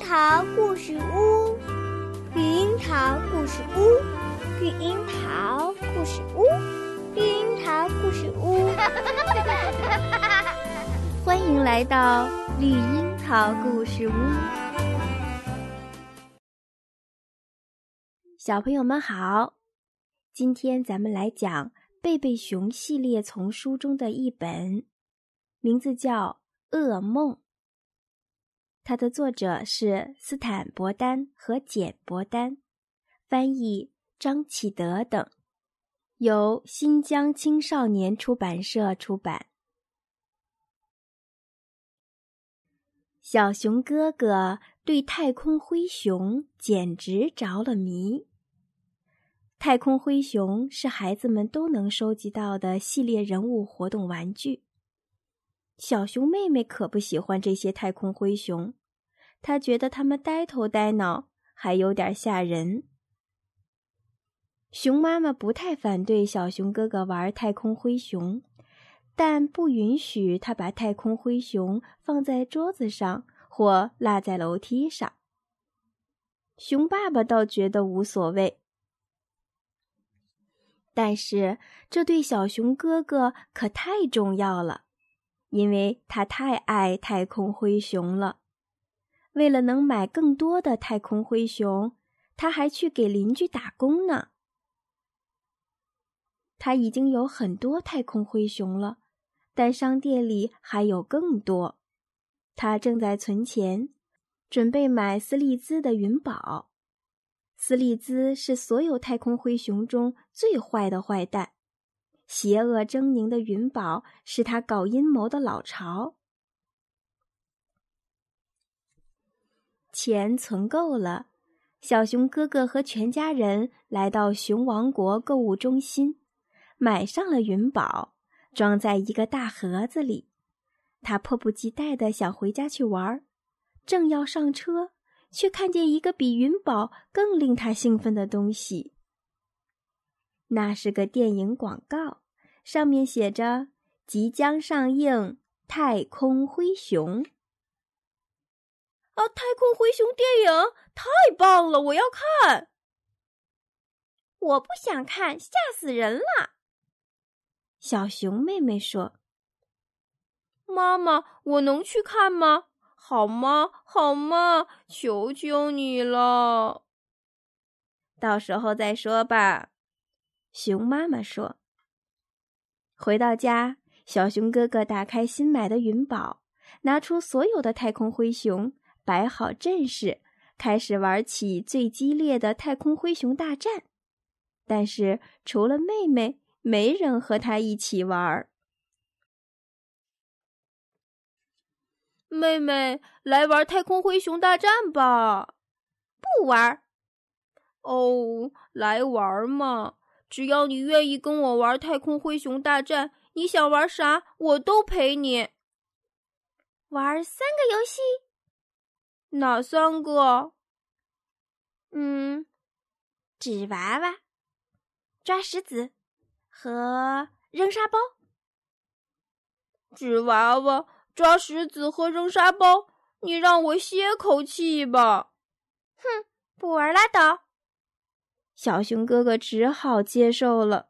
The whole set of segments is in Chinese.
桃故事屋，绿樱桃故事屋，绿樱桃故事屋，绿樱桃故事屋。欢迎来到绿樱桃故事屋，小朋友们好，今天咱们来讲贝贝熊系列丛书中的一本，名字叫《噩梦》。它的作者是斯坦伯丹和简伯丹，翻译张启德等，由新疆青少年出版社出版。小熊哥哥对太空灰熊简直着了迷。太空灰熊是孩子们都能收集到的系列人物活动玩具。小熊妹妹可不喜欢这些太空灰熊，他觉得他们呆头呆脑，还有点吓人。熊妈妈不太反对小熊哥哥玩太空灰熊。但不允许他把太空灰熊放在桌子上或落在楼梯上。熊爸爸倒觉得无所谓，但是这对小熊哥哥可太重要了，因为他太爱太空灰熊了。为了能买更多的太空灰熊，他还去给邻居打工呢。他已经有很多太空灰熊了。但商店里还有更多，他正在存钱，准备买斯利兹的云宝。斯利兹是所有太空灰熊中最坏的坏蛋，邪恶狰狞的云宝是他搞阴谋的老巢。钱存够了，小熊哥哥和全家人来到熊王国购物中心，买上了云宝。装在一个大盒子里，他迫不及待地想回家去玩，正要上车，却看见一个比云宝更令他兴奋的东西。那是个电影广告，上面写着“即将上映太空灰熊”。啊，太空灰熊电影太棒了，我要看！我不想看，吓死人了。小熊妹妹说：“妈妈，我能去看吗？好吗？好吗？求求你了！到时候再说吧。”熊妈妈说。回到家，小熊哥哥打开新买的云宝，拿出所有的太空灰熊，摆好阵势，开始玩起最激烈的太空灰熊大战。但是，除了妹妹。没人和他一起玩。妹妹，来玩太空灰熊大战吧！不玩。哦，来玩嘛！只要你愿意跟我玩太空灰熊大战，你想玩啥我都陪你。玩三个游戏？哪三个？嗯，纸娃娃，抓石子。和扔沙包，纸娃娃抓石子和扔沙包，你让我歇口气吧。哼，不玩拉倒。小熊哥哥只好接受了，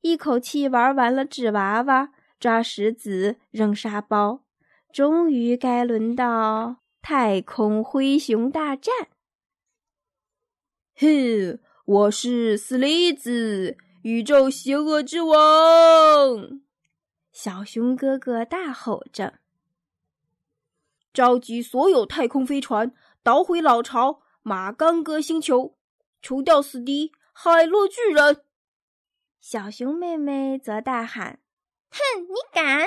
一口气玩完了纸娃娃、抓石子、扔沙包，终于该轮到太空灰熊大战。哼，我是斯利兹。宇宙邪恶之王，小熊哥哥大吼着：“召集所有太空飞船，捣毁老巢马刚哥星球，除掉死敌海洛巨人！”小熊妹妹则大喊：“哼，你敢！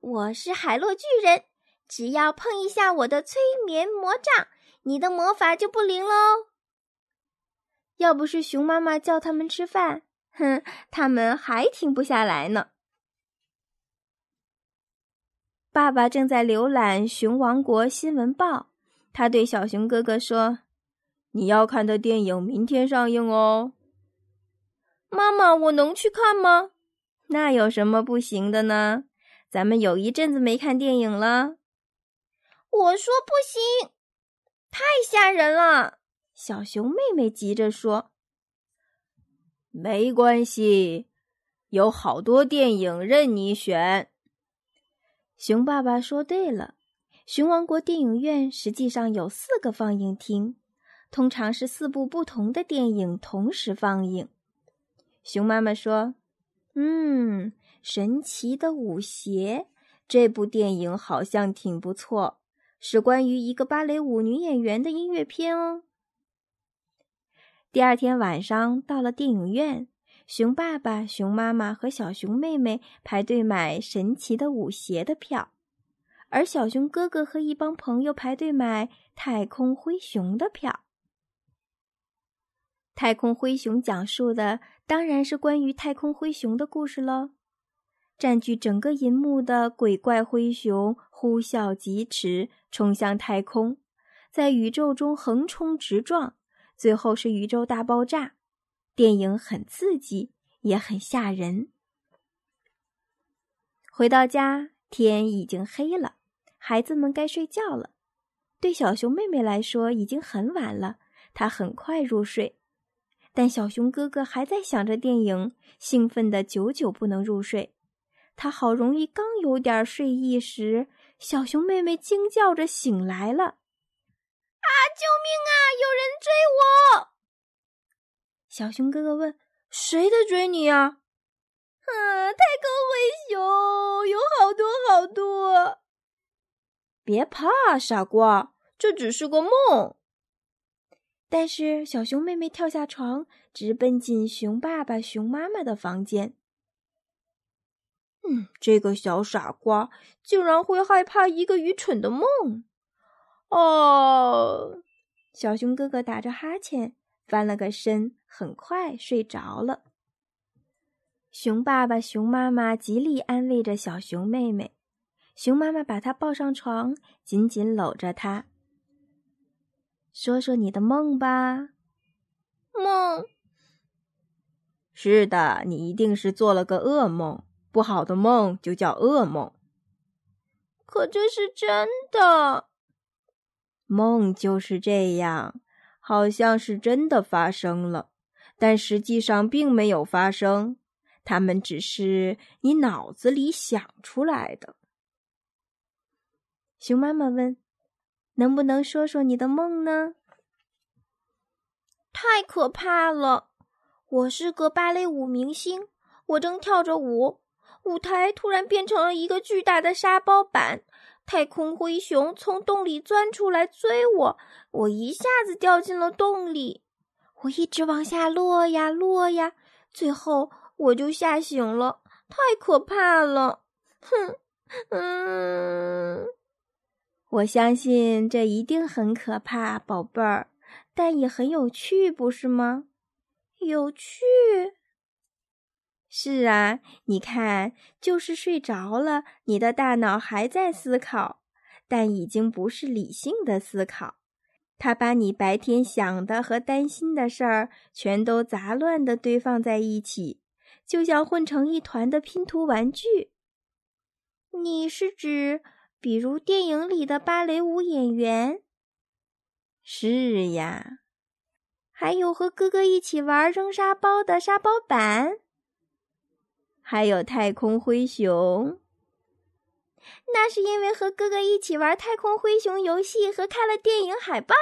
我是海洛巨人，只要碰一下我的催眠魔杖，你的魔法就不灵喽！要不是熊妈妈叫他们吃饭。”哼，他们还停不下来呢。爸爸正在浏览《熊王国新闻报》，他对小熊哥哥说：“你要看的电影明天上映哦。”妈妈，我能去看吗？那有什么不行的呢？咱们有一阵子没看电影了。我说不行。太吓人了！小熊妹妹急着说：“没关系，有好多电影任你选。”熊爸爸说：“对了，熊王国电影院实际上有四个放映厅，通常是四部不同的电影同时放映。”熊妈妈说：“嗯，神奇的舞鞋这部电影好像挺不错，是关于一个芭蕾舞女演员的音乐片哦。”第二天晚上到了电影院，熊爸爸、熊妈妈和小熊妹妹排队买《神奇的舞鞋》的票，而小熊哥哥和一帮朋友排队买《太空灰熊》的票。《太空灰熊》讲述的当然是关于太空灰熊的故事喽。占据整个银幕的鬼怪灰熊呼啸疾驰，冲向太空，在宇宙中横冲直撞。最后是宇宙大爆炸，电影很刺激，也很吓人。回到家，天已经黑了，孩子们该睡觉了。对小熊妹妹来说，已经很晚了，她很快入睡。但小熊哥哥还在想着电影，兴奋的久久不能入睡。他好容易刚有点睡意时，小熊妹妹惊叫着醒来了。啊！救命啊！有人追我！小熊哥哥问：“谁在追你啊？”“啊，太空灰熊，有好多好多。”“别怕，傻瓜，这只是个梦。”但是小熊妹妹跳下床，直奔进熊爸爸、熊妈妈的房间。“嗯，这个小傻瓜竟然会害怕一个愚蠢的梦。”哦，小熊哥哥打着哈欠，翻了个身，很快睡着了。熊爸爸、熊妈妈极力安慰着小熊妹妹，熊妈妈把她抱上床，紧紧搂着她，说说你的梦吧。梦，是的，你一定是做了个噩梦，不好的梦就叫噩梦。可这是真的。梦就是这样，好像是真的发生了，但实际上并没有发生，它们只是你脑子里想出来的。熊妈妈问：“能不能说说你的梦呢？”太可怕了！我是个芭蕾舞明星，我正跳着舞，舞台突然变成了一个巨大的沙包板。太空灰熊从洞里钻出来追我，我一下子掉进了洞里。我一直往下落呀落呀，最后我就吓醒了。太可怕了！哼，嗯，我相信这一定很可怕，宝贝儿，但也很有趣，不是吗？有趣。是啊，你看，就是睡着了，你的大脑还在思考，但已经不是理性的思考。它把你白天想的和担心的事儿全都杂乱的堆放在一起，就像混成一团的拼图玩具。你是指，比如电影里的芭蕾舞演员？是呀，还有和哥哥一起玩扔沙包的沙包板。还有太空灰熊，那是因为和哥哥一起玩太空灰熊游戏和看了电影海报，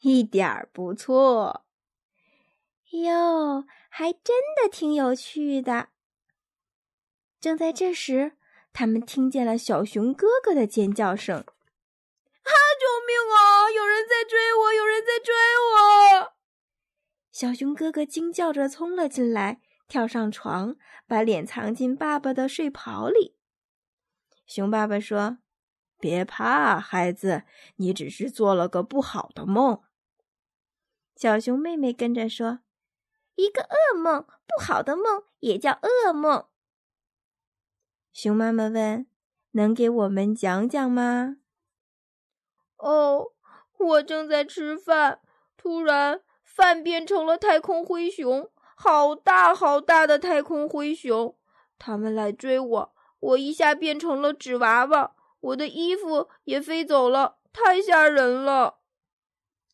一点儿不错。哟，还真的挺有趣的。正在这时，他们听见了小熊哥哥的尖叫声：“啊，救命啊！有人在追我，有人在追我！”小熊哥哥惊叫着冲了进来。跳上床，把脸藏进爸爸的睡袍里。熊爸爸说：“别怕，孩子，你只是做了个不好的梦。”小熊妹妹跟着说：“一个噩梦，不好的梦也叫噩梦。”熊妈妈问：“能给我们讲讲吗？”哦，我正在吃饭，突然饭变成了太空灰熊。好大好大的太空灰熊，他们来追我，我一下变成了纸娃娃，我的衣服也飞走了，太吓人了。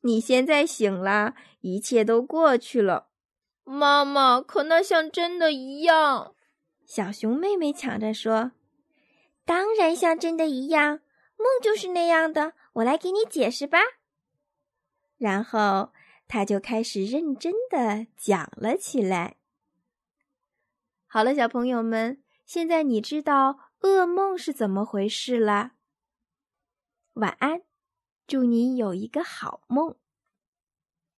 你现在醒了，一切都过去了。妈妈，可那像真的一样。小熊妹妹抢着说：“当然像真的一样，梦就是那样的。我来给你解释吧。”然后他就开始认真的讲了起来。好了，小朋友们，现在你知道噩梦是怎么回事了。晚安，祝你有一个好梦。